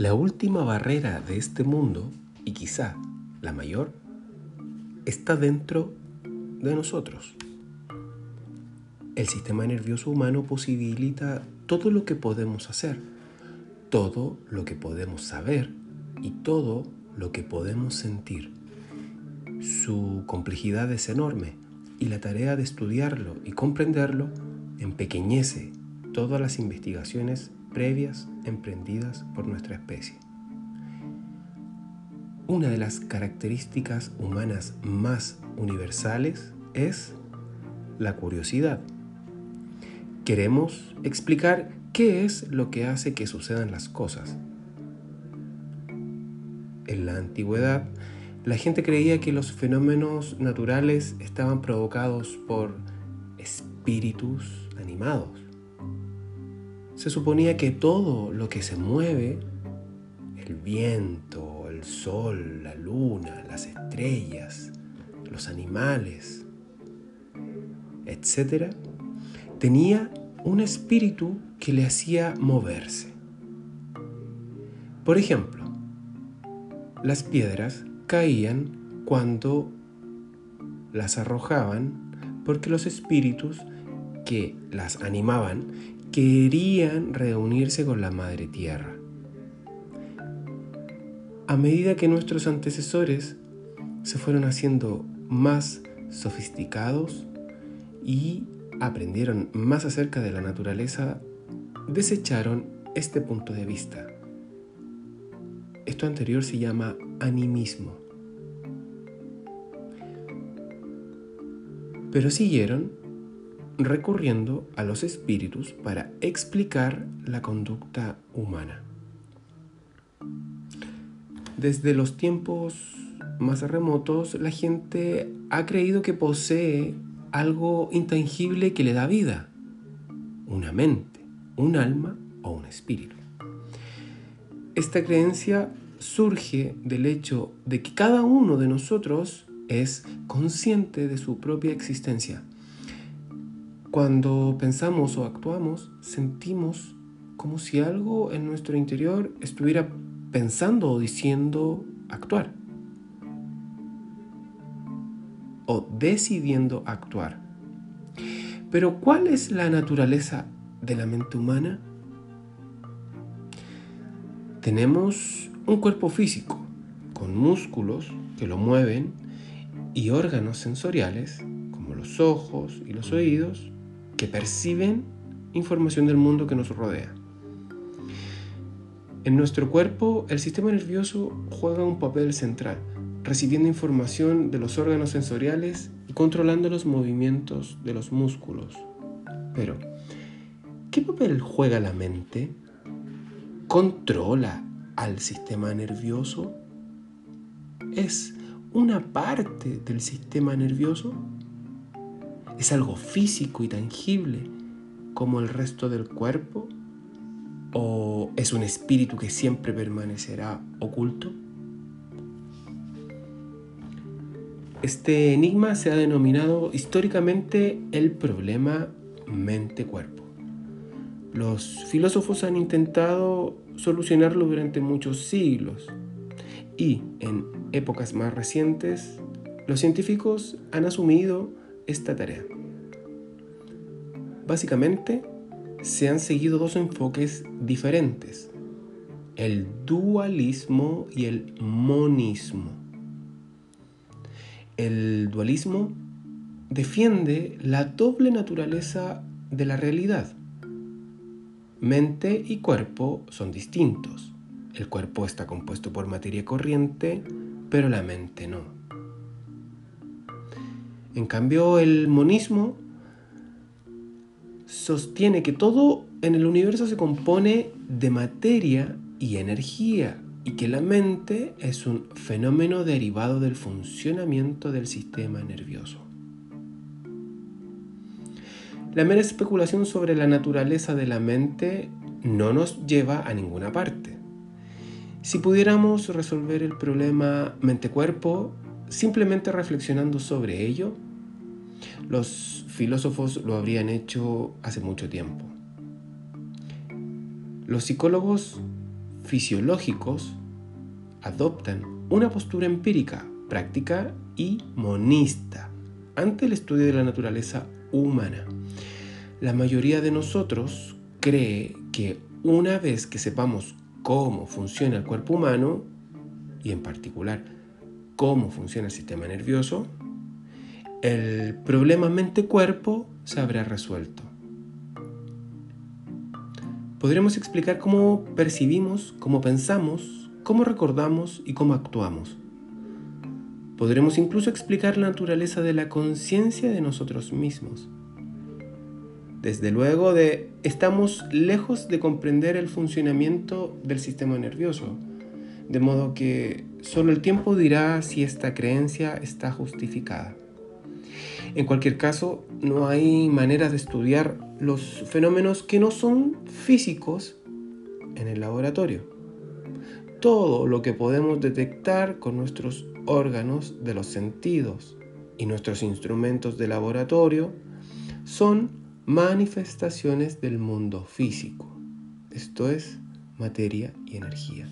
La última barrera de este mundo, y quizá la mayor, está dentro de nosotros. El sistema nervioso humano posibilita todo lo que podemos hacer, todo lo que podemos saber y todo lo que podemos sentir. Su complejidad es enorme y la tarea de estudiarlo y comprenderlo empequeñece todas las investigaciones previas emprendidas por nuestra especie. Una de las características humanas más universales es la curiosidad. Queremos explicar qué es lo que hace que sucedan las cosas. En la antigüedad, la gente creía que los fenómenos naturales estaban provocados por espíritus animados se suponía que todo lo que se mueve, el viento, el sol, la luna, las estrellas, los animales, etc., tenía un espíritu que le hacía moverse. Por ejemplo, las piedras caían cuando las arrojaban porque los espíritus que las animaban querían reunirse con la Madre Tierra. A medida que nuestros antecesores se fueron haciendo más sofisticados y aprendieron más acerca de la naturaleza, desecharon este punto de vista. Esto anterior se llama animismo. Pero siguieron recurriendo a los espíritus para explicar la conducta humana. Desde los tiempos más remotos, la gente ha creído que posee algo intangible que le da vida, una mente, un alma o un espíritu. Esta creencia surge del hecho de que cada uno de nosotros es consciente de su propia existencia cuando pensamos o actuamos, sentimos como si algo en nuestro interior estuviera pensando o diciendo actuar. O decidiendo actuar. Pero ¿cuál es la naturaleza de la mente humana? Tenemos un cuerpo físico con músculos que lo mueven y órganos sensoriales como los ojos y los oídos que perciben información del mundo que nos rodea. En nuestro cuerpo, el sistema nervioso juega un papel central, recibiendo información de los órganos sensoriales y controlando los movimientos de los músculos. Pero, ¿qué papel juega la mente? ¿Controla al sistema nervioso? ¿Es una parte del sistema nervioso? ¿Es algo físico y tangible como el resto del cuerpo? ¿O es un espíritu que siempre permanecerá oculto? Este enigma se ha denominado históricamente el problema mente-cuerpo. Los filósofos han intentado solucionarlo durante muchos siglos y en épocas más recientes los científicos han asumido esta tarea. Básicamente, se han seguido dos enfoques diferentes, el dualismo y el monismo. El dualismo defiende la doble naturaleza de la realidad. Mente y cuerpo son distintos. El cuerpo está compuesto por materia corriente, pero la mente no. En cambio, el monismo sostiene que todo en el universo se compone de materia y energía y que la mente es un fenómeno derivado del funcionamiento del sistema nervioso. La mera especulación sobre la naturaleza de la mente no nos lleva a ninguna parte. Si pudiéramos resolver el problema mente-cuerpo, simplemente reflexionando sobre ello, los filósofos lo habrían hecho hace mucho tiempo. Los psicólogos fisiológicos adoptan una postura empírica, práctica y monista ante el estudio de la naturaleza humana. La mayoría de nosotros cree que una vez que sepamos cómo funciona el cuerpo humano, y en particular cómo funciona el sistema nervioso, el problema mente-cuerpo se habrá resuelto. Podremos explicar cómo percibimos, cómo pensamos, cómo recordamos y cómo actuamos. Podremos incluso explicar la naturaleza de la conciencia de nosotros mismos. Desde luego estamos lejos de comprender el funcionamiento del sistema nervioso, de modo que solo el tiempo dirá si esta creencia está justificada. En cualquier caso, no hay manera de estudiar los fenómenos que no son físicos en el laboratorio. Todo lo que podemos detectar con nuestros órganos de los sentidos y nuestros instrumentos de laboratorio son manifestaciones del mundo físico, esto es materia y energía.